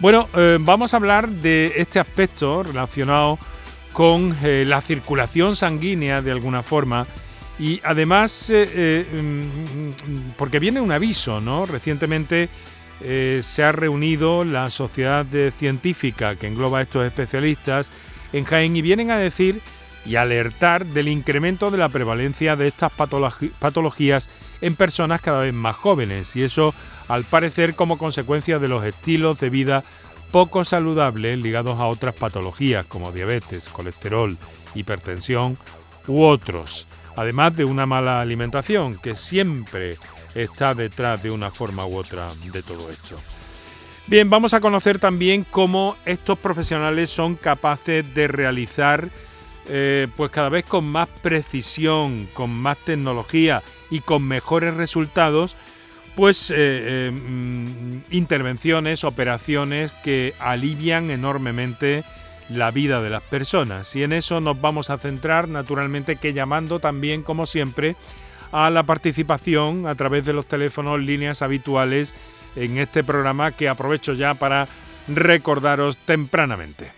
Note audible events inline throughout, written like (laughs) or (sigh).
Bueno, eh, vamos a hablar de este aspecto relacionado con eh, la circulación sanguínea de alguna forma y además eh, mm, porque viene un aviso, ¿no? Recientemente se ha reunido la sociedad científica que engloba a estos especialistas en Jaén y vienen a decir y alertar del incremento de la prevalencia de estas patologías en personas cada vez más jóvenes y eso al parecer como consecuencia de los estilos de vida poco saludables ligados a otras patologías como diabetes, colesterol, hipertensión u otros, además de una mala alimentación que siempre está detrás de una forma u otra de todo esto. Bien, vamos a conocer también cómo estos profesionales son capaces de realizar eh, pues cada vez con más precisión, con más tecnología y con mejores resultados, pues eh, eh, mm, intervenciones, operaciones que alivian enormemente la vida de las personas. Y en eso nos vamos a centrar, naturalmente, que llamando también, como siempre, a la participación a través de los teléfonos, líneas habituales en este programa que aprovecho ya para recordaros tempranamente.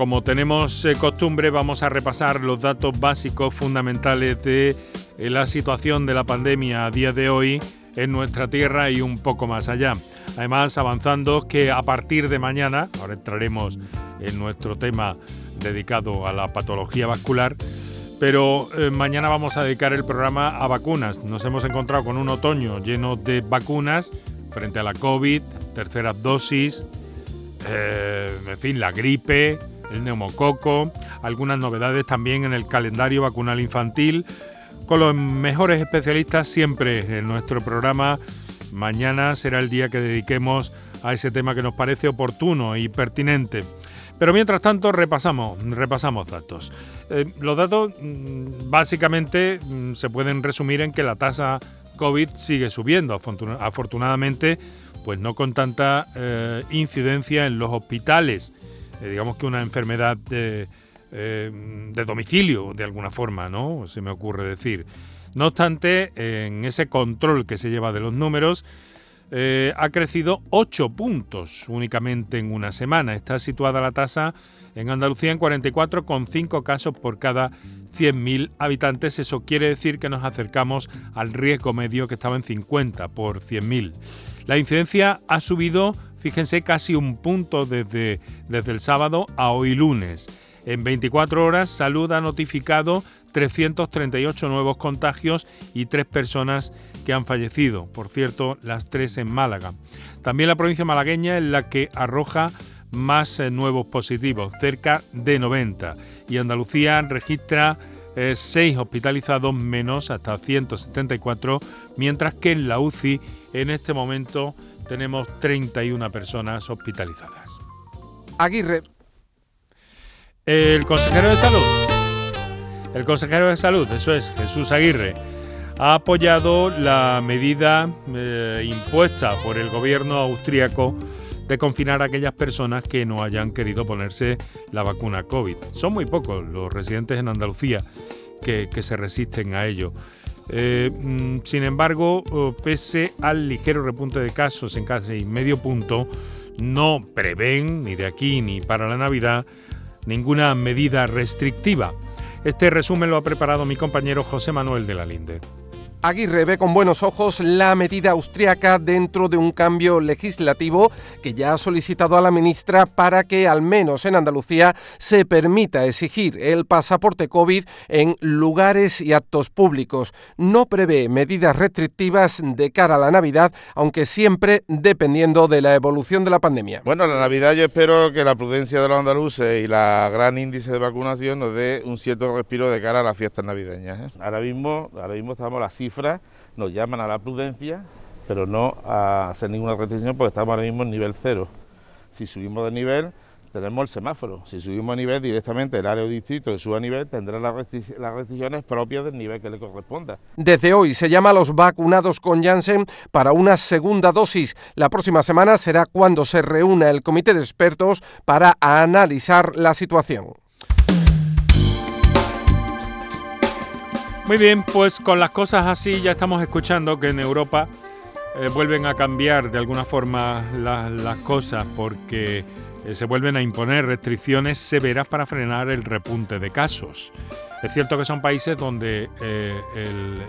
como tenemos eh, costumbre, vamos a repasar los datos básicos fundamentales de eh, la situación de la pandemia a día de hoy en nuestra tierra y un poco más allá. Además, avanzando que a partir de mañana, ahora entraremos en nuestro tema dedicado a la patología vascular, pero mañana vamos a dedicar el programa a vacunas. Nos hemos encontrado con un otoño lleno de vacunas frente a la COVID, terceras dosis, eh, en fin, la gripe, el neumococo, algunas novedades también en el calendario vacunal infantil, con los mejores especialistas siempre en nuestro programa. Mañana será el día que dediquemos a ese tema que nos parece oportuno y pertinente. Pero mientras tanto repasamos, repasamos datos. Eh, los datos mm, básicamente mm, se pueden resumir en que la tasa COVID sigue subiendo. Afortunadamente, pues no con tanta eh, incidencia en los hospitales. Eh, digamos que una enfermedad de, de, domicilio, de alguna forma, ¿no? Se me ocurre decir. No obstante, en ese control que se lleva de los números, eh, ha crecido 8 puntos únicamente en una semana. Está situada la tasa en Andalucía en 44,5 casos por cada 100.000 habitantes. Eso quiere decir que nos acercamos al riesgo medio que estaba en 50 por 100.000. La incidencia ha subido, fíjense, casi un punto desde, desde el sábado a hoy lunes. En 24 horas, Salud ha notificado 338 nuevos contagios y tres personas que han fallecido, por cierto, las tres en Málaga. También la provincia malagueña es la que arroja más eh, nuevos positivos, cerca de 90, y Andalucía registra 6 eh, hospitalizados menos hasta 174, mientras que en la UCI en este momento tenemos 31 personas hospitalizadas. Aguirre. El consejero de salud. El consejero de salud, eso es, Jesús Aguirre, ha apoyado la medida eh, impuesta por el gobierno austríaco de confinar a aquellas personas que no hayan querido ponerse la vacuna COVID. Son muy pocos los residentes en Andalucía que, se resisten a ello. Eh, mm, sin embargo, oh, pese al ligero repunte de casos en casi medio punto, no prevén, ni de aquí ni para la Navidad, ninguna medida restrictiva. Este resumen lo ha preparado mi compañero José Manuel de la Linde. Aguirre ve con buenos ojos la medida austriaca dentro de un cambio legislativo que ya ha solicitado a la ministra para que al menos en Andalucía se permita exigir el pasaporte COVID en lugares y actos públicos. No prevé medidas restrictivas de cara a la Navidad, aunque siempre dependiendo de la evolución de la pandemia. Bueno, la Navidad yo espero que la prudencia de los andaluces y la gran índice de vacunación nos dé un cierto respiro de cara a las fiestas navideñas. ¿eh? Ahora mismo, ahora mismo estamos nos llaman a la prudencia, pero no a hacer ninguna restricción porque estamos ahora mismo en nivel cero. Si subimos de nivel, tenemos el semáforo. Si subimos a nivel directamente, el área o distrito que suba a nivel tendrá las, restricciones propias del nivel que le corresponda. Desde hoy se llama a los vacunados con Janssen para una segunda dosis. La próxima semana será cuando se reúna el comité de expertos para analizar la situación. Muy bien, pues con las cosas así ya estamos escuchando que en Europa eh, vuelven a cambiar de alguna forma las cosas porque eh, se vuelven a imponer restricciones severas para frenar el repunte de casos. Es cierto que son países donde eh,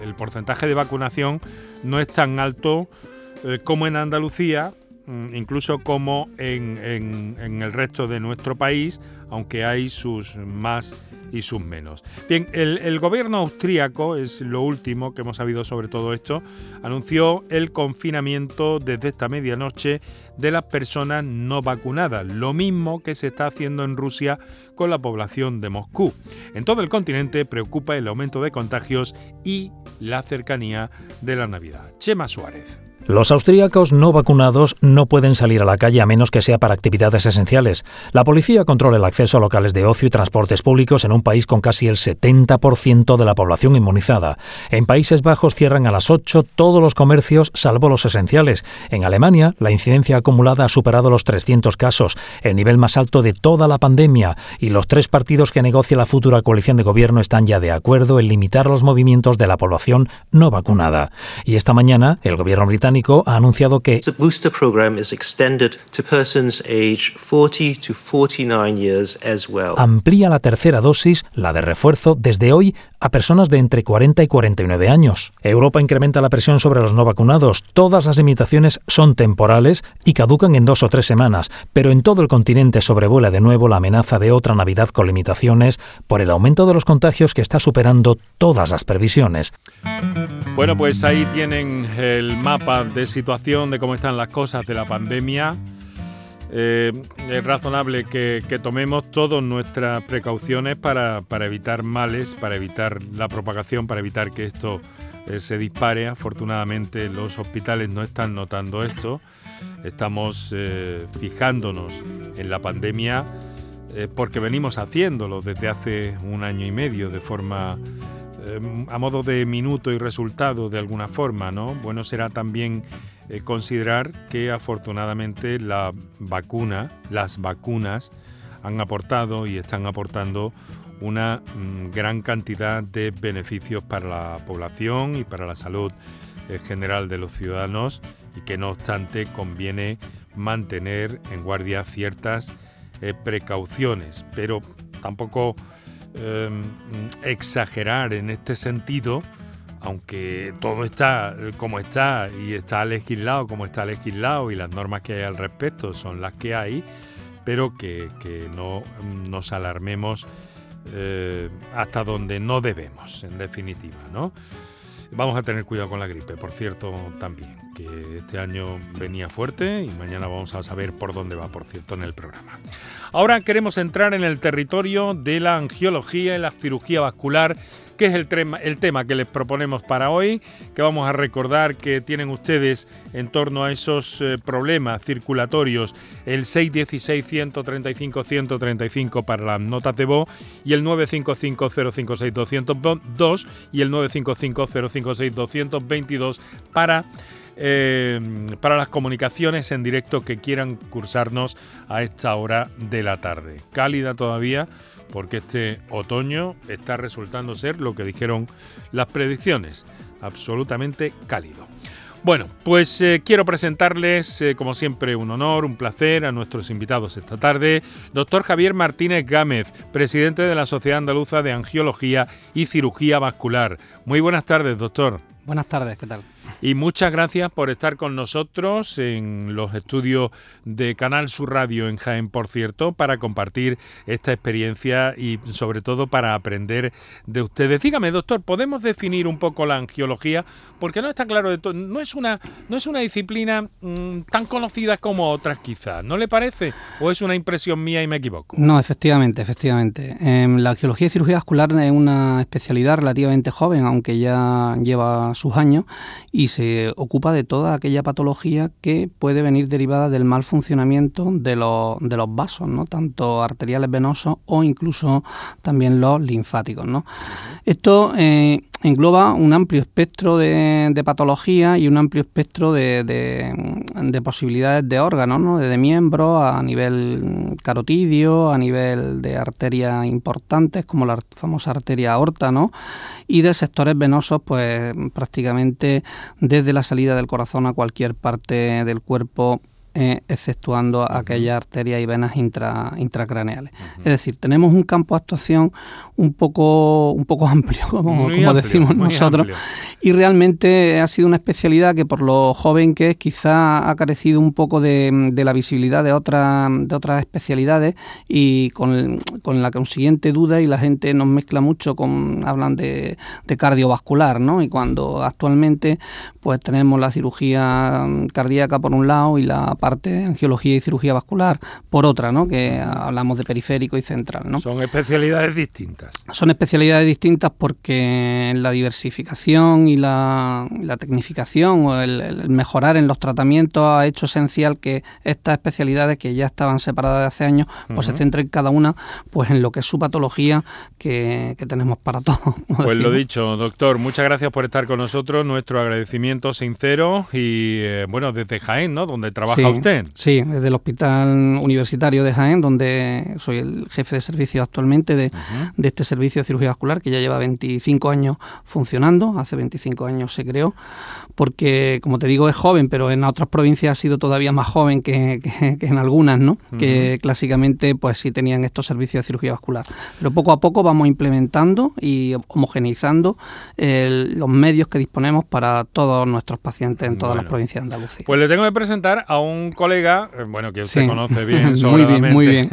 el, porcentaje de vacunación no es tan alto como en Andalucía, incluso como en, el resto de nuestro país, aunque hay sus más y sus menos. Bien, el, gobierno austríaco, es lo último que hemos sabido sobre todo esto, anunció el confinamiento desde esta medianoche de las personas no vacunadas, lo mismo que se está haciendo en Rusia con la población de Moscú. En todo el continente preocupa el aumento de contagios y la cercanía de la Navidad. Chema Suárez. Los austríacos no vacunados no pueden salir a la calle a menos que sea para actividades esenciales. La policía controla el acceso a locales de ocio y transportes públicos en un país con casi el 70% de la población inmunizada. En Países Bajos cierran a las 8 todos los comercios salvo los esenciales. En Alemania, la incidencia acumulada ha superado los 300 casos, el nivel más alto de toda la pandemia, y los tres partidos que negocia la futura coalición de gobierno están ya de acuerdo en limitar los movimientos de la población no vacunada. Y esta mañana, el gobierno británico ha anunciado que amplía la tercera dosis, la de refuerzo, desde hoy a personas de entre 40 y 49 años. Europa incrementa la presión sobre los no vacunados. Todas las limitaciones son temporales y caducan en dos o tres semanas, pero en todo el continente sobrevuela de nuevo la amenaza de otra Navidad con limitaciones por el aumento de los contagios que está superando todas las previsiones. Bueno, pues ahí tienen el mapa de situación de cómo están las cosas de la pandemia. Eh, es razonable que, tomemos todas nuestras precauciones para, evitar males, para evitar la propagación, para evitar que esto eh, se dispare. Afortunadamente los hospitales no están notando esto. Estamos eh, fijándonos en la pandemia porque venimos haciéndolo desde hace un año y medio de forma a modo de minuto y resultado de alguna forma, ¿no? Bueno será también eh, considerar que afortunadamente la vacuna, las vacunas han aportado y están aportando una mm, gran cantidad de beneficios para la población y para la salud eh, general de los ciudadanos y que no obstante conviene mantener en guardia ciertas eh, precauciones, pero tampoco Em, exagerar en este sentido, aunque todo está como está y está legislado como está legislado y las normas que hay al respecto son las que hay, pero que, no nos alarmemos eh, hasta donde no debemos, en definitiva, ¿no? Vamos a tener cuidado con la gripe, por cierto, también, que este año venía fuerte y mañana vamos a saber por dónde va, por cierto, en el programa. Ahora queremos entrar en el territorio de la angiología y la cirugía vascular que es el, el, tema que les proponemos para hoy, que vamos a recordar que tienen ustedes en torno a esos eh, problemas circulatorios, el 616-135-135 para las notas de voz y el 955-056-202 y el 955-056-222 para eh, para las comunicaciones en directo que quieran cursarnos a esta hora de la tarde. Cálida todavía porque este otoño está resultando ser lo que dijeron las predicciones, absolutamente cálido. Bueno, pues eh, quiero presentarles, eh, como siempre, un honor, un placer a nuestros invitados esta tarde. Doctor Javier Martínez Gámez, presidente de la Sociedad Andaluza de Angiología y Cirugía Vascular. Muy buenas tardes, doctor. Buenas tardes, ¿qué tal? Y muchas gracias por estar con nosotros en los estudios de Canal Sur Radio en Jaén, por cierto, para compartir esta experiencia y sobre todo para aprender de ustedes. Dígame, doctor, ¿podemos definir un poco la angiología? Porque no está claro de todo. No es una, no es una disciplina mm, tan conocida como otras quizás, ¿no le parece? ¿O es una impresión mía y me equivoco? No, efectivamente, efectivamente. Em, la angiología y cirugía vascular es una especialidad relativamente joven, aunque ya lleva sus años. Y y se ocupa de toda aquella patología que puede venir derivada del mal funcionamiento de los, de los vasos, ¿no? tanto arteriales venosos o incluso también los linfáticos. ¿no? Esto eh, engloba un amplio espectro de, de patologías y un amplio espectro de, de, posibilidades de órganos, ¿no? de, miembros a nivel carotidio, a nivel de arterias importantes como la famosa arteria aorta, ¿no? y de sectores venosos, pues prácticamente desde la salida del corazón a cualquier parte del cuerpo eh, exceptuando aquellas arterias y venas intra, intracraneales. Es decir, tenemos un campo de actuación un poco, un poco (laughs) amplio, como, decimos nosotros, y realmente ha sido una especialidad que por lo joven que es quizá ha carecido un poco de, la visibilidad de, otra, de otras especialidades y con, la consiguiente duda y la gente nos mezcla mucho con, hablan de, de cardiovascular, ¿no? Y cuando actualmente pues tenemos la cirugía cardíaca por un lado y la parte de angiología y cirugía vascular por otra, ¿no? que hablamos de periférico y central. ¿no? Son especialidades distintas. Son especialidades distintas porque la diversificación y la, tecnificación o el, mejorar en los tratamientos ha hecho esencial que estas especialidades que ya estaban separadas de hace años, pues se centren cada una pues en lo que es su patología que, tenemos para todos. Pues lo dicho, doctor, muchas gracias por estar con nosotros, nuestro agradecimiento sincero y eh, bueno, desde Jaén, ¿no? Donde trabaja usted? Sí, desde el Hospital Universitario de Jaén, donde soy el jefe de servicio actualmente de, este servicio de cirugía vascular, que ya lleva 25 años funcionando, hace 25 años se creó, porque, como te digo, es joven, pero en otras provincias ha sido todavía más joven que, en algunas, ¿no? Que clásicamente, pues sí tenían estos servicios de cirugía vascular. Pero poco a poco vamos implementando y homogeneizando los medios que disponemos para todos nuestros pacientes en todas las provincias de Andalucía. Pues le tengo que presentar a un un colega, eh, bueno, que usted conoce (laughs) bien, muy bien, muy (laughs) bien.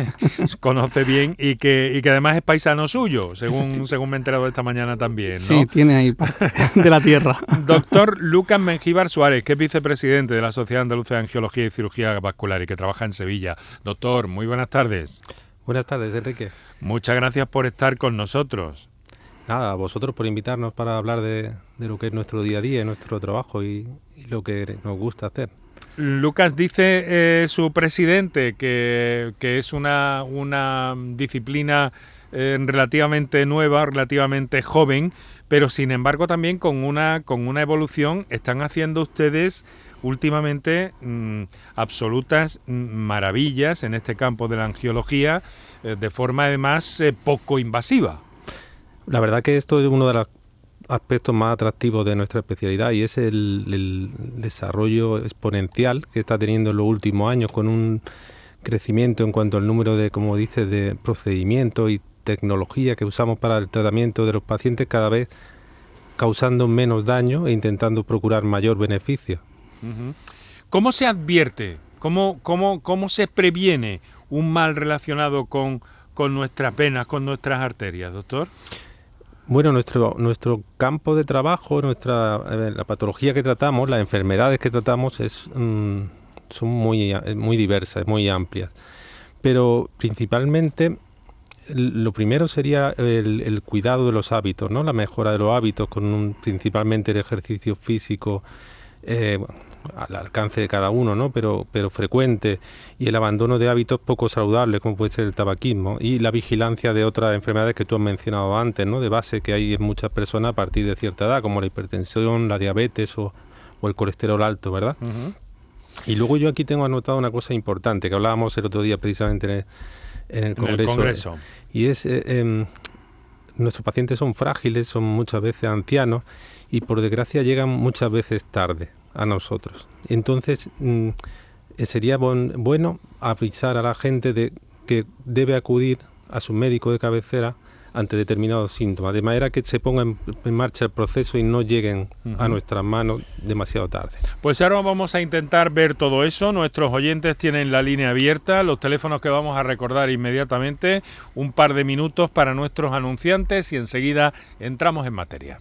conoce bien y que, y que además es paisano suyo, según, según me he enterado esta mañana también. ¿no? Sí, tiene ahí parte (laughs) de la tierra. Doctor Lucas Mengíbar Suárez, que es vicepresidente de la Sociedad Andaluza de Angiología y Cirugía Vascular y que trabaja en Sevilla. Doctor, muy buenas tardes. Buenas tardes, Enrique. Muchas gracias por estar con nosotros. Nada, a vosotros por invitarnos para hablar de, de, lo que es nuestro día a día, nuestro trabajo y, y lo que nos gusta hacer. Lucas dice eh, su presidente que, es una, una disciplina eh, relativamente nueva, relativamente joven, pero sin embargo también con una, con una evolución están haciendo ustedes últimamente mm, absolutas mm, maravillas en este campo de la angiología eh, de forma además poco invasiva. La verdad que esto es uno de las aspectos más atractivos de nuestra especialidad y es el, desarrollo exponencial que está teniendo en los últimos años con un crecimiento en cuanto al número de, como dice, de procedimientos y tecnología que usamos para el tratamiento de los pacientes cada vez causando menos daño e intentando procurar mayor beneficio. ¿Cómo se advierte? ¿Cómo, cómo, cómo se previene un mal relacionado con, con nuestras venas, con nuestras arterias, doctor? Bueno, nuestro, nuestro campo de trabajo, nuestra, la patología que tratamos, las enfermedades que tratamos es, mm, son muy, muy diversas, muy amplias. Pero principalmente lo primero sería el, cuidado de los hábitos, ¿no? la mejora de los hábitos con principalmente el ejercicio físico, eh, al alcance de cada uno, ¿no? pero, pero frecuente, y el abandono de hábitos poco saludables, como puede ser el tabaquismo, y la vigilancia de otras enfermedades que tú has mencionado antes, ¿no? de base que hay en muchas personas a partir de cierta edad, como la hipertensión, la diabetes o, el colesterol alto, ¿verdad? Y luego yo aquí tengo anotado una cosa importante que hablábamos el otro día precisamente en el, Congreso. Y es, eh, em, nuestros pacientes son frágiles, son muchas veces ancianos y por desgracia llegan muchas veces tarde a nosotros. Entonces, mm, eh, sería bueno avisar a la gente de que debe acudir a su médico de cabecera ante determinados síntomas, de manera que se ponga en, marcha el proceso y no lleguen a nuestras manos demasiado tarde. Pues ahora vamos a intentar ver todo eso. Nuestros oyentes tienen la línea abierta, los teléfonos que vamos a recordar inmediatamente, un par de minutos para nuestros anunciantes y enseguida entramos en materia.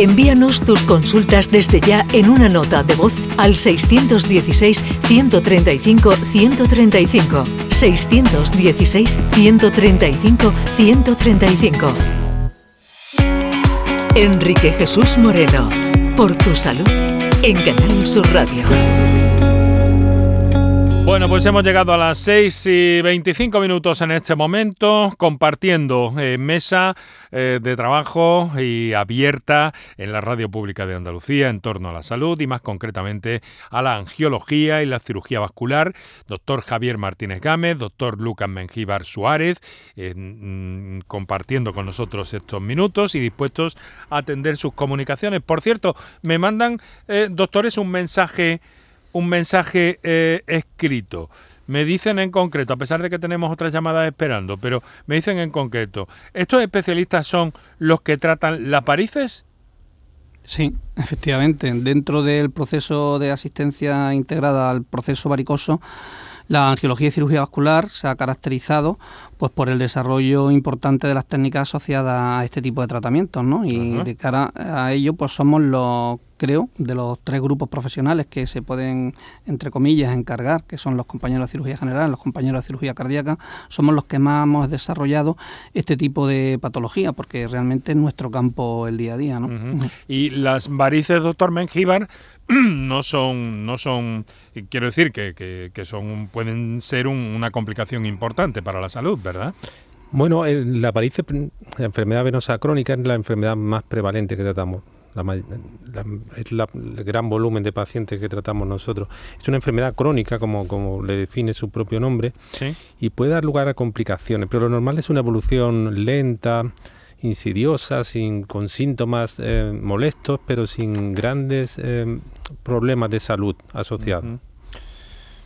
Envíanos tus consultas desde ya en una nota de voz al 616-135-135. 616-135-135. Enrique Jesús Moreno, por tu salud, en Canal Sur Radio. Bueno, pues hemos llegado a las 6 y 25 minutos en este momento, compartiendo eh, mesa eh, de trabajo y abierta en la radio pública de Andalucía en torno a la salud y más concretamente a la angiología y la cirugía vascular. Doctor Javier Martínez Gámez, doctor Lucas Mengíbar Suárez, eh, mm, compartiendo con nosotros estos minutos y dispuestos a atender sus comunicaciones. Por cierto, me mandan, doctores, un mensaje un mensaje eh, escrito. Me dicen en concreto, a pesar de que tenemos otras llamadas esperando, pero me dicen en concreto, ¿estos especialistas son los que tratan las varices? Sí, efectivamente. Dentro del proceso de asistencia integrada al proceso varicoso, la angiología y cirugía vascular se ha caracterizado pues por el desarrollo importante de las técnicas asociadas a este tipo de tratamientos, ¿no? Y de cara a ello, pues somos los creo, de los tres grupos profesionales que se pueden, entre comillas, encargar, que son los compañeros de cirugía general, los compañeros de cirugía cardíaca, somos los que más hemos desarrollado este tipo de patología, porque realmente es nuestro campo el día a día. ¿no? Y las varices, doctor Mengíbar, (clears throat) no son, no son, quiero decir que, que, son, pueden ser una complicación importante para la salud, ¿verdad? Bueno, la varice, la enfermedad venosa crónica es la enfermedad más prevalente que tratamos. es el gran volumen de pacientes que tratamos nosotros. Es una enfermedad crónica, como, como le define su propio nombre, y puede dar lugar a complicaciones, pero lo normal es una evolución lenta, insidiosa, sin, con síntomas eh, molestos, pero sin grandes eh, problemas de salud asociados.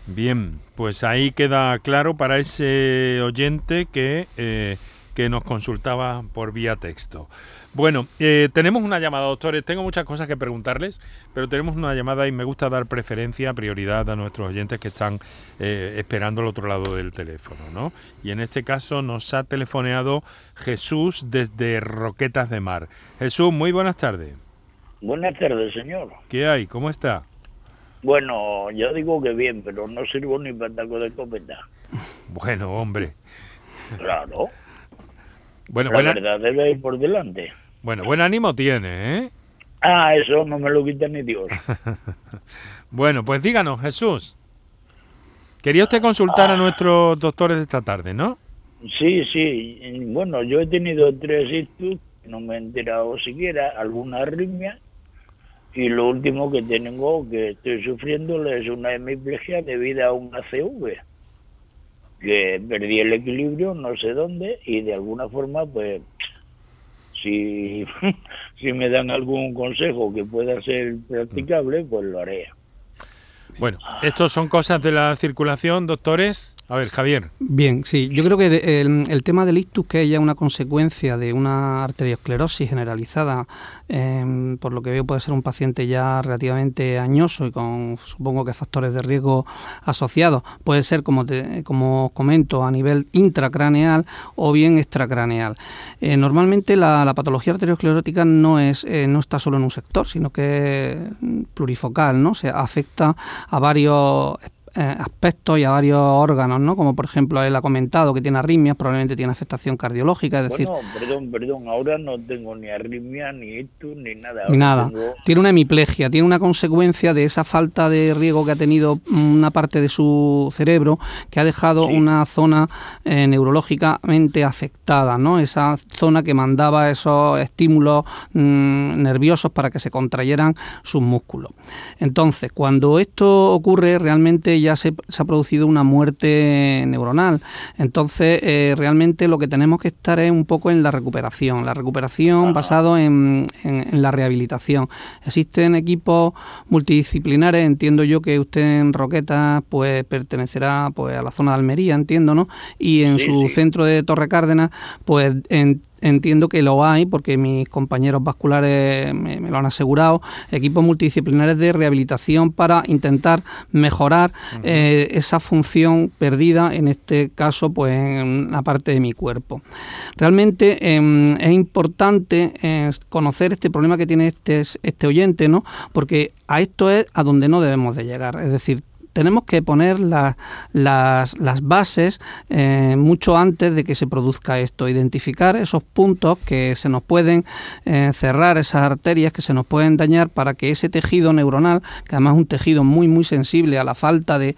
Bien, pues ahí queda claro para ese oyente que, eh, que nos consultaba por vía texto. Bueno, eh, tenemos una llamada, doctores. Tengo muchas cosas que preguntarles, pero tenemos una llamada y me gusta dar preferencia, prioridad a nuestros oyentes que están eh, esperando al otro lado del teléfono, ¿no? Y en este caso nos ha telefoneado Jesús desde Roquetas de Mar. Jesús, muy buenas tardes. Buenas tardes, señor. ¿Qué hay? ¿Cómo está? Bueno, yo digo que bien, pero no sirvo ni para taco de escopeta. (laughs) Bueno, hombre. Claro. Bueno, La verdad debe ir por delante. Bueno, buen ánimo tiene, ¿eh? Ah, eso no me lo quita ni Dios. (laughs) bueno, pues díganos, Jesús. Quería usted consultar a nuestros doctores de esta tarde, ¿no? Sí, sí. Bueno, yo he tenido tres ictus, no me he enterado siquiera, alguna arritmia, y lo último que tengo, que estoy sufriendo, es una hemiplegia debido a un ACV, que perdí el equilibrio no sé dónde, y de alguna forma, pues, si, (laughs) si me dan algún consejo que pueda ser practicable, pues lo haré. Bueno, ¿estos son cosas de la circulación, doctores? A ver, Javier. Bien, sí, yo creo que el, tema del ictus, que es ya una consecuencia de una arteriosclerosis generalizada, em, por lo que veo puede ser un paciente ya relativamente añoso y con supongo que factores de riesgo asociados, puede ser, como, como os comento, a nivel intracraneal o bien extracraneal. Eh, normalmente la, patología arteriosclerótica no, es, eh, no está solo en un sector, sino que es plurifocal, ¿no? Se afecta a varios eh, aspectos y a varios órganos, ¿no? Como por ejemplo él ha comentado que tiene arritmias, probablemente tiene afectación cardiológica, es decir... Bueno, perdón, perdón, ahora no tengo ni arritmia, ni esto, ni nada. Ni nada. Tiene una hemiplegia, tiene una consecuencia de esa falta de riego que ha tenido una parte de su cerebro que ha dejado una zona eh, neurológicamente afectada, ¿no? Esa zona que mandaba esos estímulos mm, nerviosos para que se contrayeran sus músculos. Entonces, cuando esto ocurre, realmente ya se, ha producido una muerte neuronal. Entonces, eh, realmente lo que tenemos que estar es un poco en la recuperación, la recuperación basado en, la rehabilitación. Existen equipos multidisciplinares, entiendo yo que usted en Roqueta pues pertenecerá pues a la zona de Almería, entiendo, ¿no? Y en su centro de Torre Cárdenas, pues en entiendo que lo hay porque mis compañeros vasculares me, lo han asegurado, equipos multidisciplinares de rehabilitación para intentar mejorar eh, esa función perdida, en este caso pues en una parte de mi cuerpo. Realmente em, es importante eh, conocer este problema que tiene este, este oyente, ¿no? porque a esto es a donde no debemos de llegar, es decir, tenemos que poner las, las, bases eh, mucho antes de que se produzca esto, identificar esos puntos que se nos pueden eh, cerrar, esas arterias que se nos pueden dañar para que ese tejido neuronal, que además es un tejido muy muy sensible a la falta de,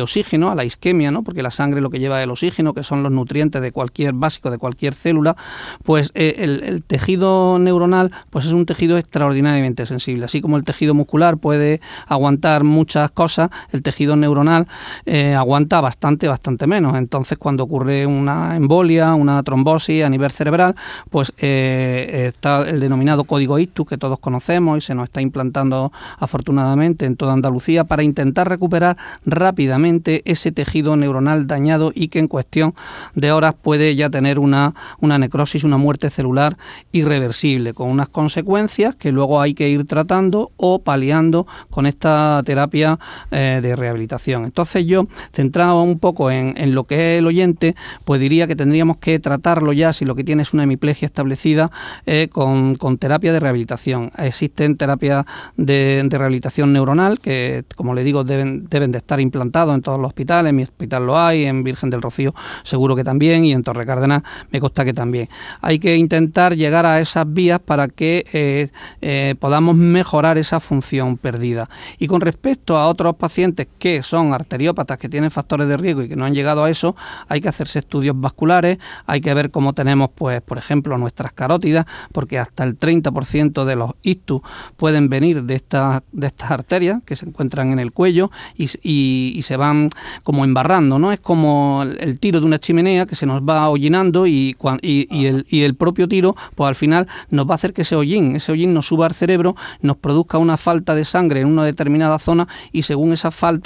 oxígeno, a la isquemia, ¿no? porque la sangre lo que lleva es el oxígeno, que son los nutrientes de cualquier básico, de cualquier célula, pues eh, el, el tejido neuronal pues es un tejido extraordinariamente sensible, así como el tejido muscular puede aguantar muchas cosas, el tejido tejido neuronal eh, aguanta bastante, bastante menos. Entonces, cuando ocurre una embolia, una trombosis a nivel cerebral, pues eh, está el denominado código ictus que todos conocemos y se nos está implantando afortunadamente en toda Andalucía para intentar recuperar rápidamente ese tejido neuronal dañado y que en cuestión de horas puede ya tener una, una necrosis, una muerte celular irreversible, con unas consecuencias que luego hay que ir tratando o paliando con esta terapia eh, de rehabilitación. Entonces yo, centrado un poco en, lo que es el oyente, pues diría que tendríamos que tratarlo ya, si lo que tiene es una hemiplegia establecida, eh, con, terapia de rehabilitación. Existen terapias de, rehabilitación neuronal que, como le digo, deben, deben de estar implantados en todos los hospitales. En mi hospital lo hay, en Virgen del Rocío seguro que también y en Torre Cárdenas me consta que también. Hay que intentar llegar a esas vías para que eh, eh, podamos mejorar esa función perdida. Y con respecto a otros pacientes que son arteriópatas, que tienen factores de riesgo y que no han llegado a eso, hay que hacerse estudios vasculares, hay que ver cómo tenemos, pues, por ejemplo, nuestras carótidas, porque hasta el 30% de los ictus pueden venir de estas, de estas arterias que se encuentran en el cuello y, se van como embarrando, ¿no? Es como el, tiro de una chimenea que se nos va hollinando y, y, el, y el propio tiro, pues al final nos va a hacer que ese hollín, ese hollín nos suba al cerebro, nos produzca una falta de sangre en una determinada zona y según esa falta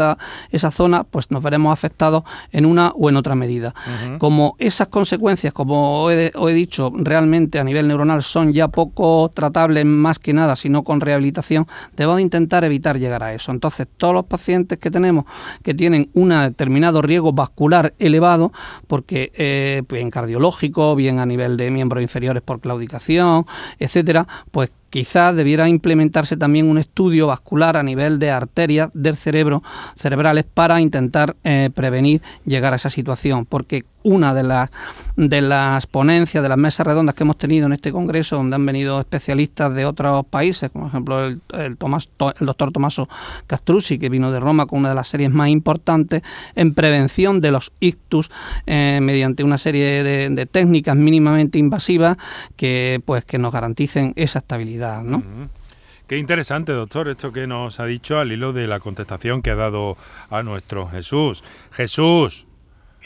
esa zona, pues nos veremos afectados en una o en otra medida. Como esas consecuencias, como he, he, dicho, realmente a nivel neuronal son ya poco tratables más que nada, sino con rehabilitación, debemos de intentar evitar llegar a eso. Entonces, todos los pacientes que tenemos que tienen un determinado riesgo vascular elevado, porque eh, bien cardiológico, bien a nivel de miembros inferiores por claudicación, etcétera, pues quizás debiera implementarse también un estudio vascular a nivel de arterias del cerebro cerebrales para intentar eh, prevenir llegar a esa situación, porque una de las, de las ponencias, de las mesas redondas que hemos tenido en este congreso, donde han venido especialistas de otros países, como por ejemplo el, el, el doctor Tomaso Castrucci, que vino de Roma con una de las series más importantes en prevención de los ictus eh, mediante una serie de, técnicas mínimamente invasivas que, pues, que nos garanticen esa estabilidad. ¿no? Qué interesante, doctor, esto que nos ha dicho al hilo de la contestación que ha dado a nuestro Jesús. Jesús.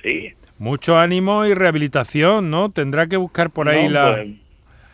Sí. Mucho ánimo y rehabilitación, ¿no? Tendrá que buscar por ahí la... Pues,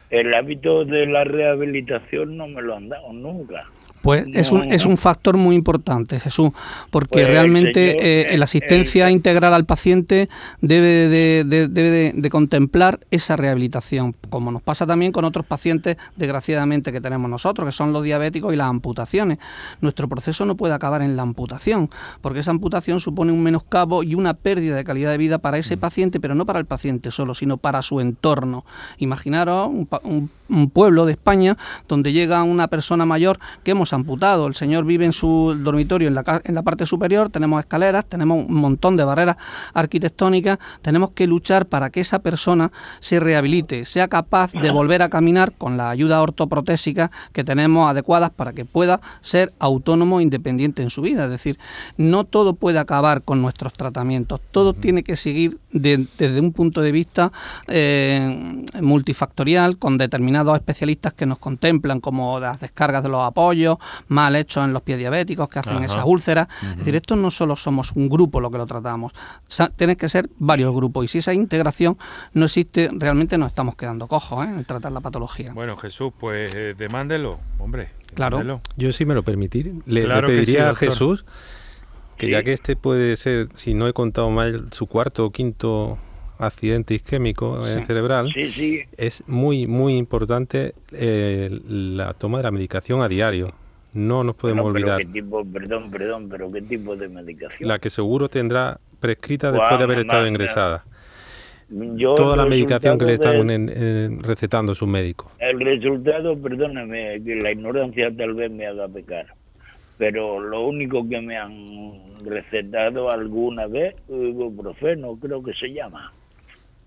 el hábito de la rehabilitación no me lo han dado nunca. Pues es, un, es un factor muy importante, Jesús, porque pues, realmente eh, la asistencia integral al paciente debe, de, de, contemplar esa rehabilitación, como nos pasa también con otros pacientes, desgraciadamente, que tenemos nosotros, que son los diabéticos y las amputaciones. Nuestro proceso no puede acabar en la amputación, porque esa amputación supone un menoscabo y una pérdida de calidad de vida para ese mm. paciente, pero no para el paciente solo, sino para su entorno. Imaginaros un, un pueblo de España donde llega una persona mayor que hemos amputado. El señor vive en su dormitorio en la, en la parte superior, tenemos escaleras, tenemos un montón de barreras arquitectónicas, tenemos que luchar para que esa persona se rehabilite, sea capaz de volver a caminar con la ayuda ortoprotésica que tenemos adecuadas para que pueda ser autónomo e independiente en su vida. Es decir, no todo puede acabar con nuestros tratamientos, todo tiene que seguir desde un punto de vista eh, multifactorial, con determinados especialistas que nos contemplan, como las descargas de los apoyos, mal hechos en los pies diabéticos que hacen esas úlceras. Es decir, esto no solo somos un grupo lo que lo tratamos, tiene que ser varios grupos y si esa integración no existe, realmente nos estamos quedando cojos ¿eh? en tratar la patología. Bueno, Jesús, pues eh, demándelo, hombre. Claro. Yo sí me lo permitir, le, pediría a Jesús que ya que este puede ser, si no he contado mal, su cuarto o quinto accidente isquémico eh, cerebral, es muy, muy importante eh, la toma de la medicación a diario. No nos podemos olvidar. perdón, perdón, pero ¿qué tipo de medicación? La que seguro tendrá prescrita después de haber estado ingresada. Toda la medicación que le están recetando su médico. El resultado, perdóneme, que la ignorancia tal vez me haga pecar, pero lo único que me han recetado alguna vez, ibuprofeno creo que se llama.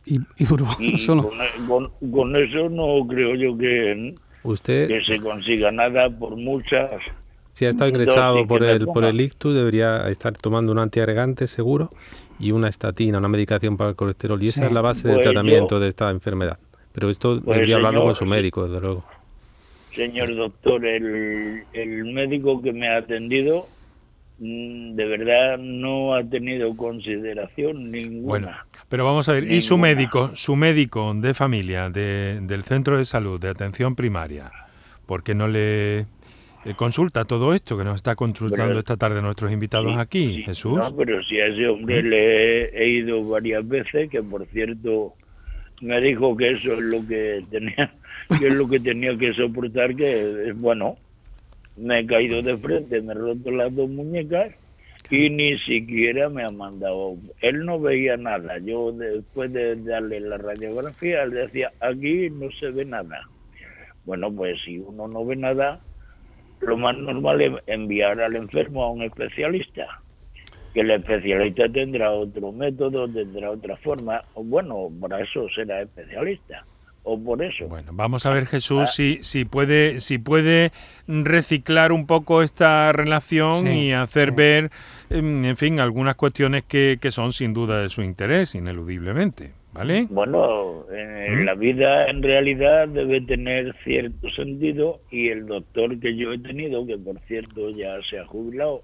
Y, y, (laughs) con, eso no creo yo que, Usted, que se consiga nada por muchas... Si ha estado ingresado por el, por el ictus, debería estar tomando un antiagregante seguro y una estatina, una medicación para el colesterol. Y esa es la base del pues tratamiento de esta enfermedad. Pero esto pues debería hablarlo con su médico, desde luego. Señor doctor, el, el médico que me ha atendido de verdad no ha tenido consideración ninguna. Bueno, pero vamos a ver, ¿y su médico, su médico de familia, de, del centro de salud, de atención primaria, por qué no le eh, consulta todo esto que nos está consultando esta tarde nuestros invitados aquí, Jesús. No, pero si a ese hombre ¿Eh? le he ido varias veces, que por cierto me dijo que eso es lo que tenía, (laughs) que es lo que tenía que soportar, que es bueno, me he caído de frente, me he roto las dos muñecas y ni siquiera me ha mandado. Él no veía nada. Yo después de darle la radiografía, él decía, aquí no se ve nada. Bueno, pues si uno no ve nada, lo más normal es enviar al enfermo a un especialista, que el especialista tendrá otro método, tendrá otra forma, bueno, para eso será especialista. O por eso. Bueno, vamos a ver Jesús ah. si, si puede si puede reciclar un poco esta relación y hacer ver, em, en fin, algunas cuestiones que, que son sin duda de su interés, ineludiblemente. ¿Vale? Bueno, en ¿Mm? la vida en realidad debe tener cierto sentido y el doctor que yo he tenido, que por cierto ya se ha jubilado,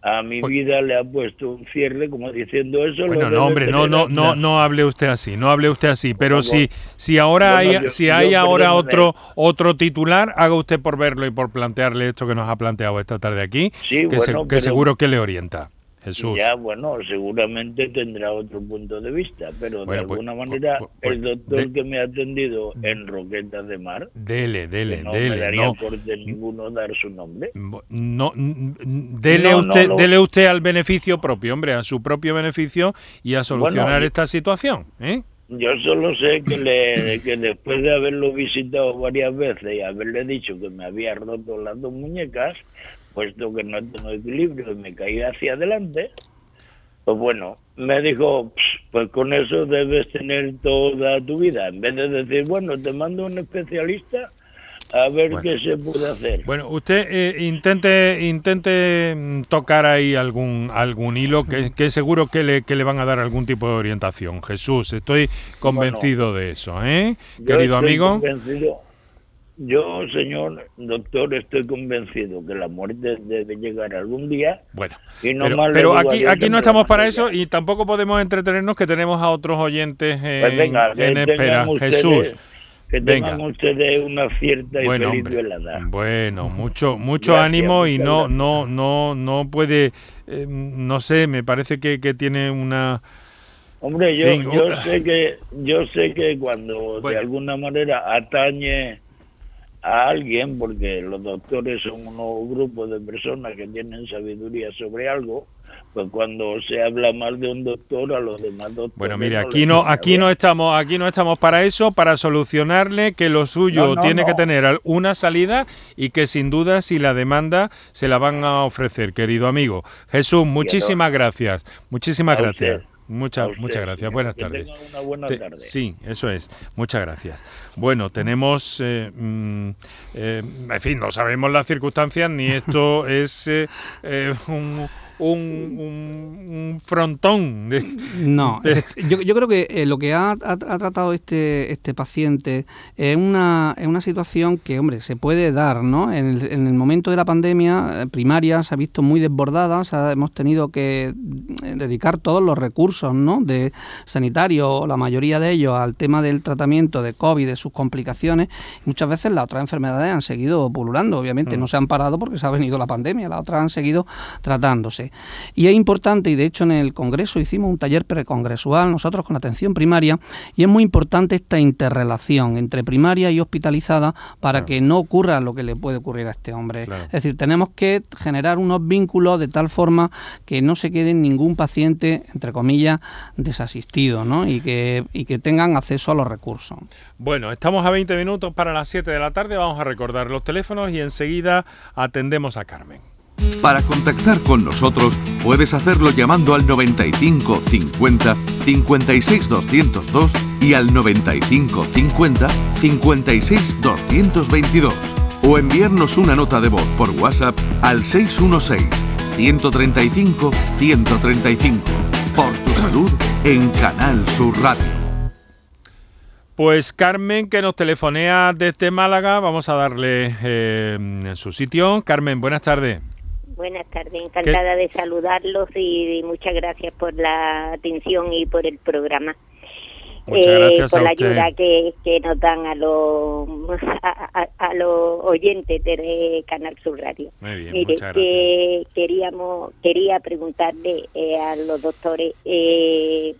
a mi pues vida le ha puesto un cierre como diciendo eso. Bueno, no, hombre, no, no, no, no hable usted así, no hable usted así. Pero si, si ahora hay, si hay ahora otro, otro titular, haga usted por verlo y por plantearle esto que nos ha planteado esta tarde aquí, que, que seguro que le orienta. Ya, bueno, seguramente tendrá otro punto de vista, pero de pues, alguna pues, manera pues, el doctor que me ha atendido en Roquetas de Mar, dele, dele, no dele, me daría no. corte ninguno dar su nombre. No, dele usted, dele usted al beneficio propio, hombre, a su propio beneficio y a solucionar esta situación, ¿eh? Yo solo sé que, le, que después de haberlo visitado varias veces y haberle dicho que me había roto las dos muñecas, puesto que no tengo equilibrio y me caí hacia adelante, pues bueno, me dijo, pues con eso debes tener toda tu vida. En vez de decir, bueno, te mando un especialista a ver qué se puede hacer. Bueno, usted eh, intente intente mm, tocar ahí algún algún hilo que, que, seguro que le, que le van a dar algún tipo de orientación. Jesús, estoy convencido de eso, ¿eh? Querido amigo. Convencido yo, señor doctor, estoy convencido que la muerte debe llegar algún día. Bueno, pero, aquí, aquí no estamos para eso y tampoco podemos entretenernos que tenemos a otros oyentes pues en, en espera. Jesús. Que tengan ustedes una cierta y bueno, feliz Bueno, mucho mucho ánimo y no no no no puede, eh, no sé, me parece que, que tiene una... Hombre, yo, yo sé que yo sé que cuando de alguna manera atañe a alguien, porque los doctores son unos grupos de personas que tienen sabiduría sobre algo, pues cuando se habla mal de un doctor a los demás doctores. Bueno, mire, aquí no, aquí no estamos, aquí no estamos para eso, para solucionarle que lo suyo tiene que tener una salida y que sin duda si la demanda se la van a ofrecer, querido amigo. Jesús, muchísimas gracias, muchísimas gracias. Muchas, muchas gracias. Buenas tardes. Una buena tarde. Sí, eso es. Muchas gracias. Bueno, tenemos, eh, mm, eh, en fin, no sabemos las circunstancias ni esto (laughs) es eh, un, un, un frontón. no, Yo, yo, creo que eh, lo que ha, tratado este, este paciente es una, es una situación que, hombre, se puede dar, ¿no? En el, en el momento de la pandemia eh, primaria se ha visto muy desbordada, hemos tenido que eh, dedicar todos los recursos, ¿no? De sanitario, la mayoría de ellos, al tema del tratamiento de COVID, de sus complicaciones. Muchas veces las otras enfermedades han seguido pululando, obviamente, mm. no se han parado porque se ha venido la pandemia, las otras han seguido tratándose. Y es importante, y de hecho en el Congreso hicimos un taller precongresual nosotros con atención primaria, y es muy importante esta interrelación entre primaria y hospitalizada para que no ocurra lo que le puede ocurrir a este hombre. Es decir, tenemos que generar unos vínculos de tal forma que no se quede ningún paciente, entre comillas, desasistido, ¿no? Y que, y que tengan acceso a los recursos. Bueno, estamos a 20 minutos para las 7 de la tarde, vamos a recordar los teléfonos y enseguida atendemos a Carmen. Para contactar con nosotros puedes hacerlo llamando al 95 50 56 202 y al 95 50 56 222 o enviarnos una nota de voz por WhatsApp al 616 135 135. Por tu salud en Canal Sur Radio. Pues Carmen, que nos telefonea desde Málaga, vamos a darle eh, su sitio. Carmen, buenas tardes. Buenas tardes, encantada de saludarlos y, muchas gracias por la atención y por el programa. Muchas eh, gracias por la ayuda que, nos dan a los a, los oyentes de Canal Sur Radio. Muy bien, Mire, que queríamos quería preguntarle eh, a los doctores eh,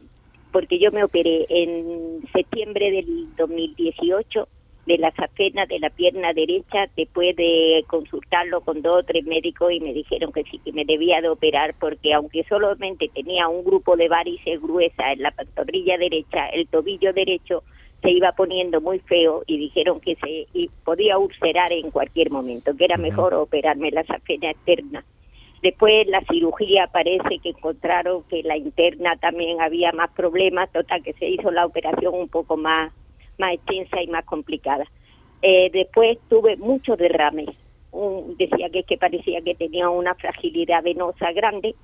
porque yo me operé en septiembre del 2018 de la safena de la pierna derecha después de consultarlo con dos o tres médicos y me dijeron que sí que me debía de operar porque aunque solamente tenía un grupo de varices gruesa en la pantorrilla derecha, el tobillo derecho se iba poniendo muy feo y dijeron que se y podía ulcerar en cualquier momento, que era mejor operarme la safena externa. Después la cirugía parece que encontraron que la interna también había más problemas, total que se hizo la operación un poco más más extensa y más complicada. Eh, después tuve muchos derrames. decía que, parecía que tenía una fragilidad venosa grande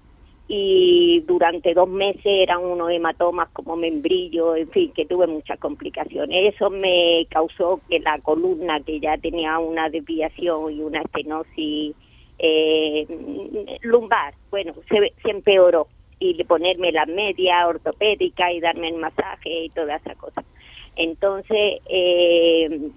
y durante dos meses eran unos hematomas como membrillo, en fin, que tuve muchas complicaciones. Eso me causó que la columna, que ya tenía una desviación y una estenosis eh, lumbar, bueno, se, se empeoró y ponerme la media ortopédica y darme el masaje y todas esas cosas. Entonces, eh,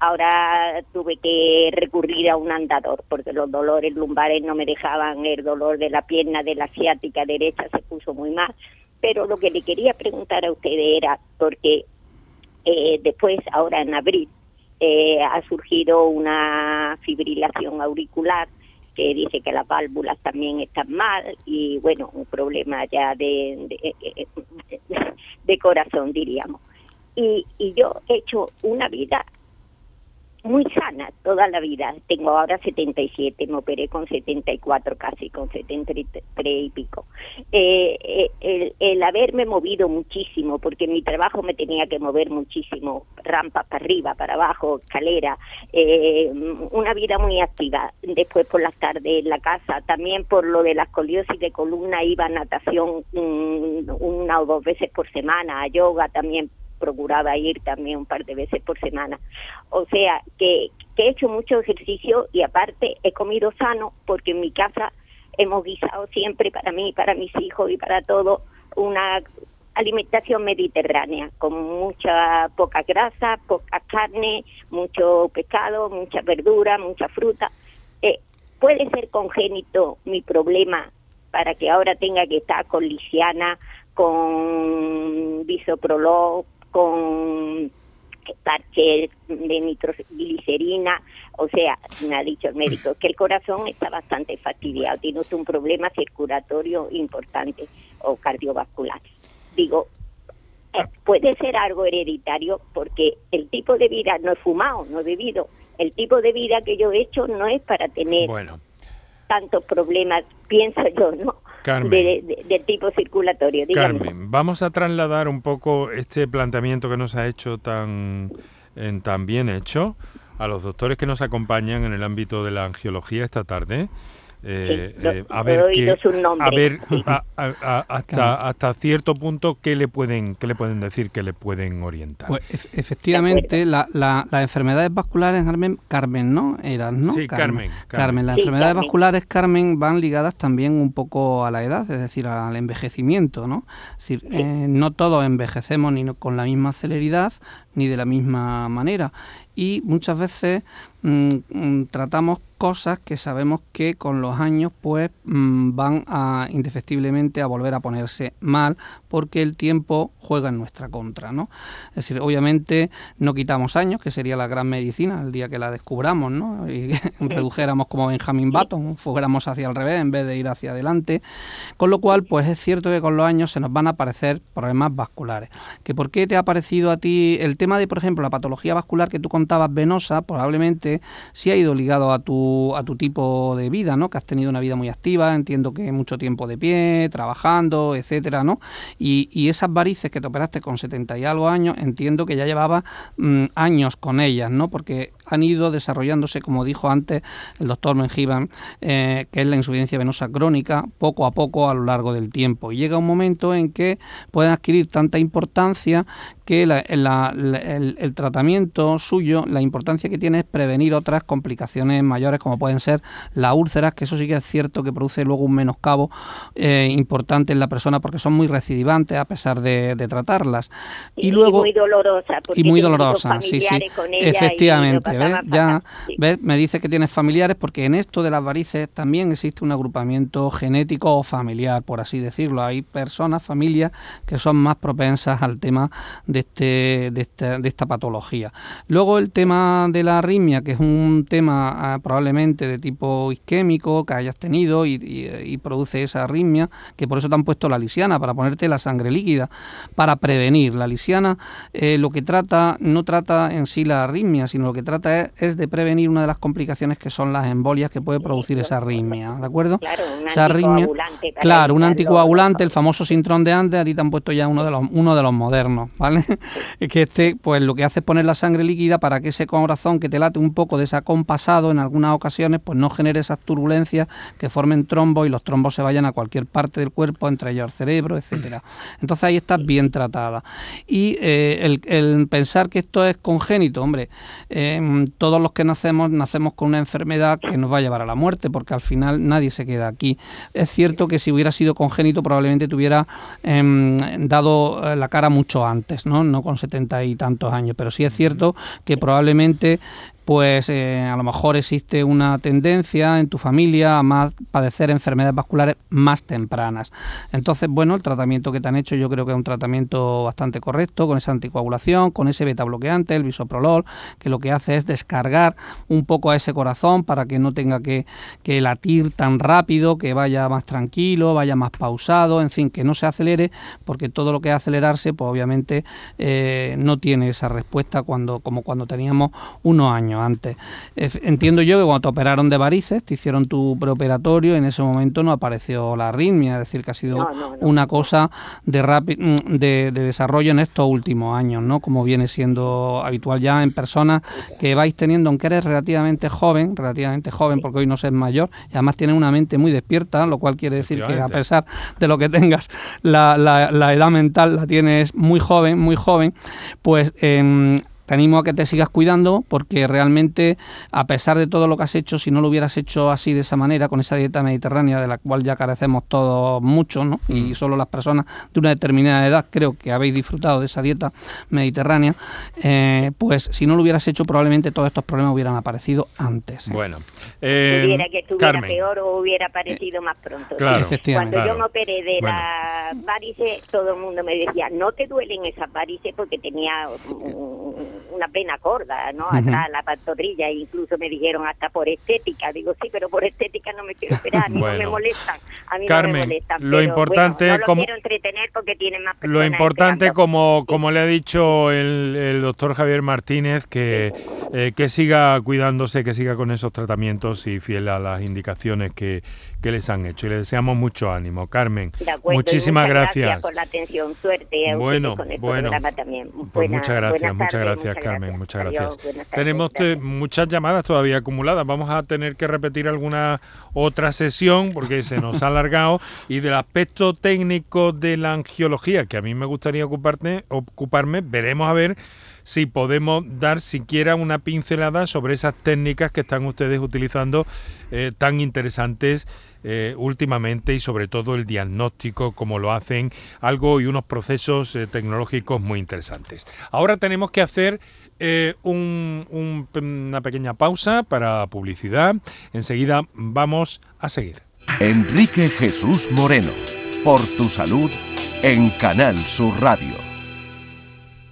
ahora tuve que recurrir a un andador porque los dolores lumbares no me dejaban, el dolor de la pierna de la ciática derecha se puso muy mal. Pero lo que le quería preguntar a usted era, porque eh, después, ahora en abril, eh, ha surgido una fibrilación auricular que dice que las válvulas también están mal y bueno, un problema ya de, de, de corazón, diríamos y, y yo he hecho una vida muy sana toda la vida. Tengo ahora 77, me operé con 74 casi, con 73 y pico. Eh, eh, el, el, haberme movido muchísimo, porque mi trabajo me tenía que mover muchísimo, rampa para arriba, para abajo, escalera, eh, una vida muy activa. Después por las tardes en la casa, también por lo de la escoliosis de columna iba a natación mm, una o dos veces por semana, a yoga también procuraba ir también un par de veces por semana. O sea, que, he hecho mucho ejercicio y aparte he comido sano porque en mi casa hemos guisado siempre para mí, para mis hijos y para todo una alimentación mediterránea con mucha poca grasa, poca carne, mucho pescado, mucha verdura, mucha fruta. Eh, puede ser congénito mi problema para que ahora tenga que estar con lisiana, con bisoprolol, con parche de nitroglicerina, o sea, me ha dicho el médico que el corazón está bastante fastidiado, tiene un problema circulatorio importante o cardiovascular. Digo, eh, puede ser algo hereditario porque el tipo de vida no he fumado, no he bebido, el tipo de vida que yo he hecho no es para tener tantos problemas, pienso yo, ¿no? de, tipo circulatorio. Carmen, vamos a trasladar un poco este planteamiento que nos ha hecho tan, tan bien hecho a los doctores que nos acompañan en el ámbito de la angiología esta tarde. Eh, eh, a ver, a ver hasta, hasta cierto punto qué le pueden qué le pueden decir, qué le pueden orientar. Pues efectivamente, la, las enfermedades vasculares, Carmen, Carmen, ¿no? Eran, ¿no? Sí, Carmen. Carmen, las enfermedades vasculares, Carmen, van ligadas también un poco a la edad, es decir, al envejecimiento, ¿no? Es decir, eh, no todos envejecemos ni con la misma celeridad ni de la misma manera y muchas veces mm, mm, tratamos cosas que sabemos que con los años pues mm, van a indefectiblemente a volver a ponerse mal porque el tiempo juega en nuestra contra, ¿no? Es decir, obviamente no quitamos años, que sería la gran medicina el día que la descubramos, ¿no? Y (laughs) redujéramos como Benjamin Button, fuéramos hacia el revés en vez de ir hacia adelante, con lo cual pues es cierto que con los años se nos van a aparecer problemas vasculares. ¿Que por qué te ha parecido a ti el tema de, por ejemplo, la patología vascular que tú contabas venosa, probablemente sí ha ido ligado a tu, a tu tipo de vida, ¿no? Que has tenido una vida muy activa, entiendo que mucho tiempo de pie, trabajando, etcétera, ¿no? Y, y esas varices que te operaste con 70 y algo años, entiendo que ya llevaba mm, años con ellas, ¿no? Porque han ido desarrollándose, como dijo antes el doctor Menjivan, eh, que es la insuficiencia venosa crónica, poco a poco a lo largo del tiempo. Y llega un momento en que pueden adquirir tanta importancia que el, tratamiento suyo, la importancia que tiene es prevenir otras complicaciones mayores como pueden ser las úlceras, que eso sí que es cierto que produce luego un menoscabo eh, importante en la persona porque son muy recidivantes a pesar de, tratarlas. Y, luego, muy dolorosa. Y muy dolorosa, sí, sí. Efectivamente. Ya, ¿ves? Me dice que tienes familiares porque en esto de las varices también existe un agrupamiento genético o familiar, por así decirlo. Hay personas, familias que son más propensas al tema de, este, de, esta, de esta patología. Luego el tema de la arritmia, que es un tema ah, probablemente de tipo isquémico que hayas tenido y, produce esa arritmia, que por eso te han puesto la lisiana, para ponerte la sangre líquida, para prevenir. La lisiana eh, lo que trata, no trata en sí la arritmia, sino lo que trata es, de prevenir una de las complicaciones que son las embolias que puede producir esa arritmia, ¿de acuerdo? Claro, un anticoagulante. Claro, un anticoagulante, el famoso sintrón de antes, a ti te han puesto ya uno de los, uno de los modernos, ¿vale? es (laughs) que este, pues lo que hace es poner la sangre líquida para que ese corazón que te late un poco desacompasado en algunas ocasiones, pues no genere esas turbulencias que formen trombos y los trombos se vayan a cualquier parte del cuerpo, entre ellos al cerebro, etcétera. Entonces ahí estás bien tratada. Y eh, el, pensar que esto es congénito, hombre, eh, todos los que nacemos nacemos con una enfermedad que nos va a llevar a la muerte, porque al final nadie se queda aquí. Es cierto que si hubiera sido congénito probablemente te hubiera em, dado eh, la cara mucho antes, ¿no? no con setenta y tantos años, pero sí es cierto que probablemente pues eh, a lo mejor existe una tendencia en tu familia a más padecer enfermedades vasculares más tempranas. Entonces, bueno, el tratamiento que te han hecho yo creo que es un tratamiento bastante correcto, con esa anticoagulación, con ese beta bloqueante, el bisoprolol, que lo que hace es descargar un poco a ese corazón para que no tenga que, latir tan rápido, que vaya más tranquilo, vaya más pausado, en fin, que no se acelere, porque todo lo que es acelerarse, pues obviamente eh, no tiene esa respuesta cuando, como cuando teníamos unos años antes. Entiendo yo que cuando te operaron de varices, te hicieron tu preoperatorio, en ese momento no apareció la arritmia, es decir, que ha sido una cosa de, mm, de, de, desarrollo en estos últimos años, ¿no? Como viene siendo habitual ya en personas que vais teniendo, aunque eres relativamente joven, relativamente joven, porque hoy no sé mayor, y además tienes una mente muy despierta, lo cual quiere decir que a pesar de lo que tengas, la, la, edad mental la tienes muy joven, muy joven, pues... Eh, te animo a que te sigas cuidando porque realmente, a pesar de todo lo que has hecho, si no lo hubieras hecho así de esa manera, con esa dieta mediterránea de la cual ya carecemos todos mucho, ¿no? y mm. solo las personas de una determinada edad creo que habéis disfrutado de esa dieta mediterránea, eh, pues si no lo hubieras hecho, probablemente todos estos problemas hubieran aparecido antes. ¿eh? Bueno, eh, hubiera que estuviera peor o hubiera aparecido más pronto. Claro, Cuando yo me operé de la varice, todo el mundo me decía, no te duelen esas varices porque tenía una pena gorda, ¿no? Atrás, la pantorrilla, incluso me dijeron hasta por estética. Digo, sí, pero por estética no me quiero operar, a mí no me molestan. A mí Carmen, no me molestan. Lo importante no lo como, quiero entretener porque tienen más Lo importante, como, como le ha dicho el, el doctor Javier Martínez, que, eh, que siga cuidándose, que siga con esos tratamientos y fiel a las indicaciones que, que les han hecho. Y les deseamos mucho ánimo. Carmen, muchísimas gracias. por la atención. Suerte. bueno, bueno. Pues muchas gracias, muchas gracias, Carmen. Muchas gracias. Tenemos muchas llamadas todavía acumuladas. Vamos a tener que repetir alguna otra sesión porque se nos ha alargado. (laughs) Y del aspecto técnico de la angiología, que a mí me gustaría ocuparte, ocuparme, veremos a ver si podemos dar siquiera una pincelada sobre esas técnicas que están ustedes utilizando eh, tan interesantes eh, últimamente y sobre todo el diagnóstico, como lo hacen, algo y unos procesos eh, tecnológicos muy interesantes. Ahora tenemos que hacer una pequeña pausa para publicidad. Enseguida vamos a seguir. Enrique Jesús Moreno, por tu salud, en Canal Sur Radio.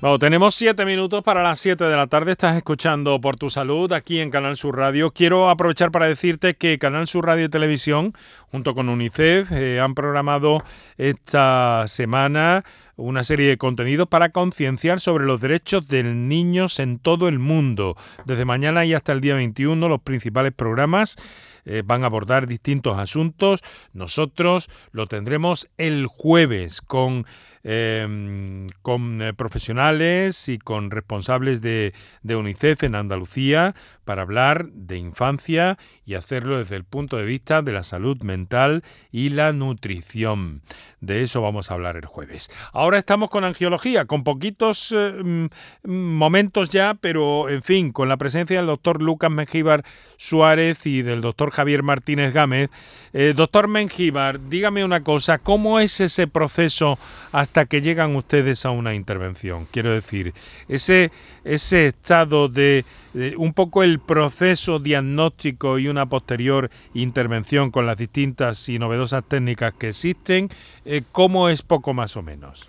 Bueno, tenemos siete minutos para las siete de la tarde. Estás escuchando por tu salud aquí en Canal Sur Radio. Quiero aprovechar para decirte que Canal Sur Radio y Televisión, junto con UNICEF, eh, han programado esta semana una serie de contenidos para concienciar sobre los derechos de niños en todo el mundo. Desde mañana y hasta el día 21, los principales programas eh, van a abordar distintos asuntos. Nosotros lo tendremos el jueves con Em, con eh, profesionales y con responsables de, de UNICEF en Andalucía para hablar de infancia y hacerlo desde el punto de vista de la salud mental y la nutrición. De eso vamos a hablar el jueves. Ahora estamos con angiología, con poquitos eh, mm, momentos ya, pero en fin, con la presencia del doctor Lucas Mengíbar Suárez y del doctor Javier Martínez Gámez. Eh, doctor Mengíbar, dígame una cosa, ¿cómo es ese proceso hasta que llegan ustedes a una intervención? Quiero decir, ese, ese estado de un poco el proceso diagnóstico y una posterior intervención con las distintas y novedosas técnicas que existen, eh, ¿cómo es poco más o menos?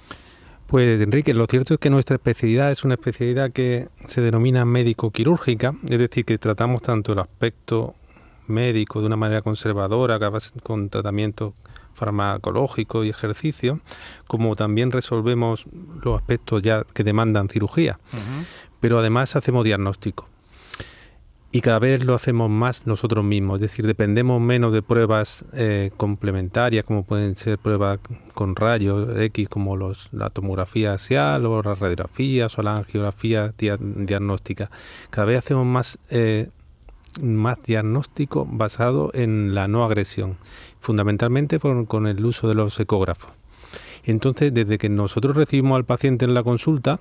Pues Enrique, lo cierto es que nuestra especialidad es una especialidad que se denomina médico-quirúrgica, es decir, que tratamos tanto el aspecto médico de una manera conservadora, con tratamientos farmacológicos y ejercicio, como también resolvemos los aspectos ya que demandan cirugía. Pero además hacemos diagnóstico y cada vez lo hacemos más nosotros mismos, es decir, dependemos menos de pruebas eh, complementarias como pueden ser pruebas con rayos X como los, la tomografía axial o las radiografías o la angiografía diagnóstica. Cada vez hacemos más, eh, más diagnóstico basado en la no agresión, fundamentalmente con el uso de los ecógrafos. Entonces, desde que nosotros recibimos al paciente en la consulta,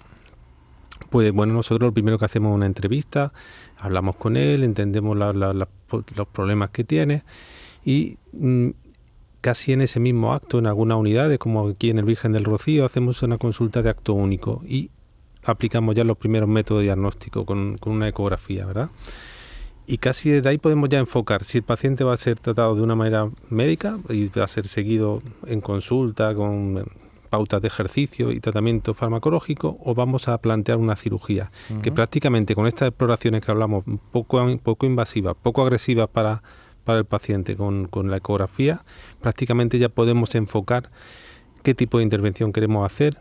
pues bueno, nosotros lo primero que hacemos es una entrevista, hablamos con él, entendemos los problemas que tiene y mm, casi en ese mismo acto, en algunas unidades, como aquí en el Virgen del Rocío, hacemos una consulta de acto único y aplicamos ya los primeros métodos de diagnóstico con, con una ecografía, ¿verdad? Y casi desde ahí podemos ya enfocar si el paciente va a ser tratado de una manera médica y va a ser seguido en consulta con pautas de ejercicio y tratamiento farmacológico o vamos a plantear una cirugía, que prácticamente con estas exploraciones que hablamos, poco, poco invasivas, poco agresivas para, para el paciente con, con la ecografía, prácticamente ya podemos enfocar qué tipo de intervención queremos hacer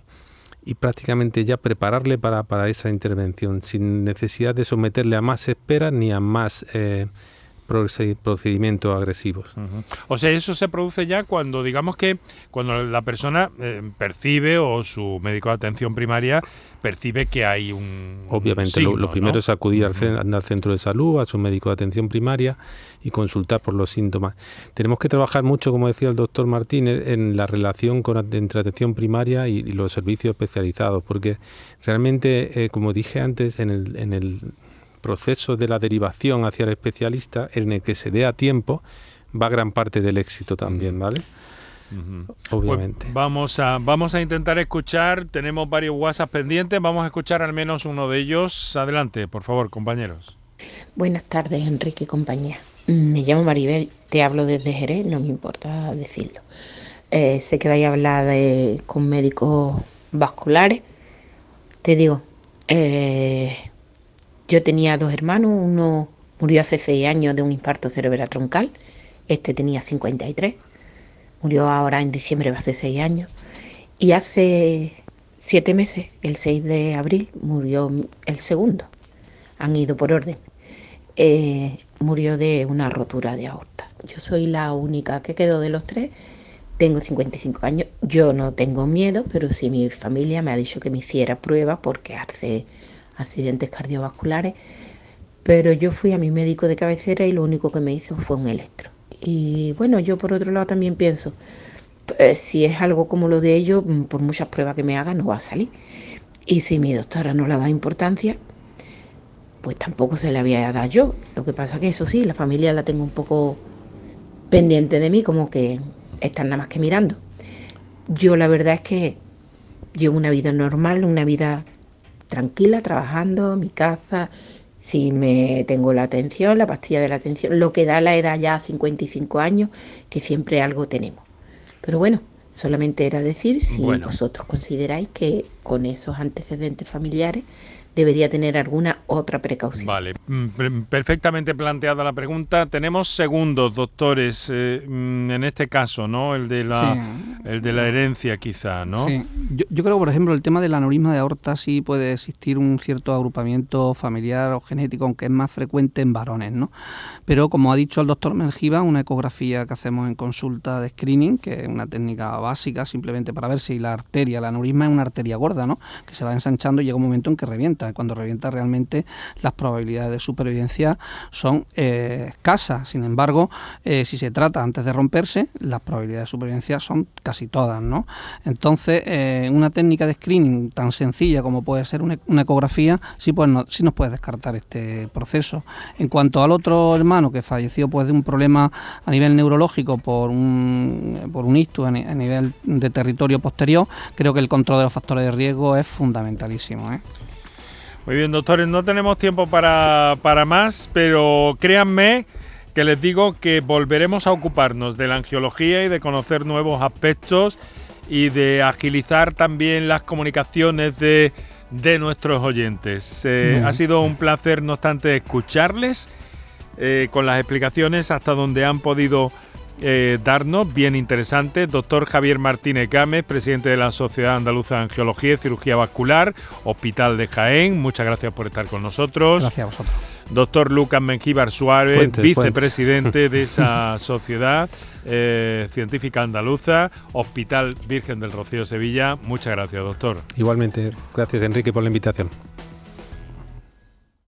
y prácticamente ya prepararle para, para esa intervención, sin necesidad de someterle a más espera ni a más... Eh, procedimientos agresivos. O sea, eso se produce ya cuando, digamos que, cuando la persona eh, percibe o su médico de atención primaria percibe que hay un. Obviamente, lo, primero es acudir al, centro de salud, a su médico de atención primaria y consultar por los síntomas. Tenemos que trabajar mucho, como decía el doctor Martínez, en la relación con, entre atención primaria y, los servicios especializados, porque realmente, eh, como dije antes, en el, en el proceso de la derivación hacia el especialista en el que se dé a tiempo va gran parte del éxito también, ¿vale? Obviamente. Pues vamos, a, vamos a intentar escuchar, tenemos varios WhatsApp pendientes, vamos a escuchar al menos uno de ellos. Adelante, por favor, compañeros. Buenas tardes, Enrique y compañía. Me llamo Maribel, te hablo desde Jerez, no me importa decirlo. Eh, sé que vais a hablar de, con médicos vasculares. Te digo, eh, yo tenía dos hermanos, uno murió hace seis años de un infarto cerebral troncal, este tenía 53, murió ahora en diciembre hace seis años, y hace siete meses, el 6 de abril, murió el segundo, han ido por orden, eh, murió de una rotura de aorta, yo soy la única que quedó de los tres. Tengo 55 años, yo no tengo miedo, pero sí mi familia me ha dicho que me hiciera pruebas porque hace accidentes cardiovasculares. Pero yo fui a mi médico de cabecera y lo único que me hizo fue un electro. Y bueno, yo por otro lado también pienso, pues, si es algo como lo de ellos, por muchas pruebas que me haga, no va a salir. Y si mi doctora no le da importancia, pues tampoco se le había dado yo. Lo que pasa que eso sí, la familia la tengo un poco pendiente de mí, como que están nada más que mirando. Yo la verdad es que llevo una vida normal, una vida tranquila, trabajando, mi casa, si me tengo la atención, la pastilla de la atención, lo que da la edad ya a 55 años, que siempre algo tenemos. Pero bueno, solamente era decir si vosotros consideráis que con esos antecedentes familiares debería tener alguna otra precaución. Vale, mm, perfectamente planteada la pregunta. Tenemos segundos, doctores, eh, mm, en este caso, ¿no? El de la, el de la herencia, quizá, ¿no? Sí. Yo, yo, creo, por ejemplo, el tema del aneurisma de aorta sí puede existir un cierto agrupamiento familiar o genético, aunque es más frecuente en varones, ¿no? Pero como ha dicho el doctor Mengiva, una ecografía que hacemos en consulta de screening, que es una técnica básica simplemente para ver si la arteria, el aneurisma es una arteria gorda, ¿no? Que se va ensanchando y llega un momento en que revienta cuando revienta realmente las probabilidades de supervivencia son eh, escasas. Sin embargo, eh, si se trata antes de romperse, las probabilidades de supervivencia son casi todas. ¿no? Entonces, eh, una técnica de screening tan sencilla como puede ser una, ecografía, sí, pues sí nos puede descartar este proceso. En cuanto al otro hermano que falleció pues, de un problema a nivel neurológico por un, por un ictus a nivel de territorio posterior, creo que el control de los factores de riesgo es fundamentalísimo. ¿eh? Muy bien, doctores, no tenemos tiempo para, más, pero créanme que les digo que volveremos a ocuparnos de la angiología y de conocer nuevos aspectos y de agilizar también las comunicaciones de, nuestros oyentes. Eh, ha sido un placer, no obstante, escucharles eh, con las explicaciones hasta donde han podido eh, darnos, bien interesante. Doctor Javier Martínez Gámez, presidente de la Sociedad Andaluza de Angiología y Cirugía Vascular, Hospital de Jaén. Muchas gracias por estar con nosotros. Gracias a vosotros. Doctor Lucas Menjíbar Suárez, vicepresidente de (laughs) esa sociedad eh, científica andaluza, Hospital Virgen del Rocío Sevilla. Muchas gracias, doctor. Igualmente, gracias Enrique por la invitación.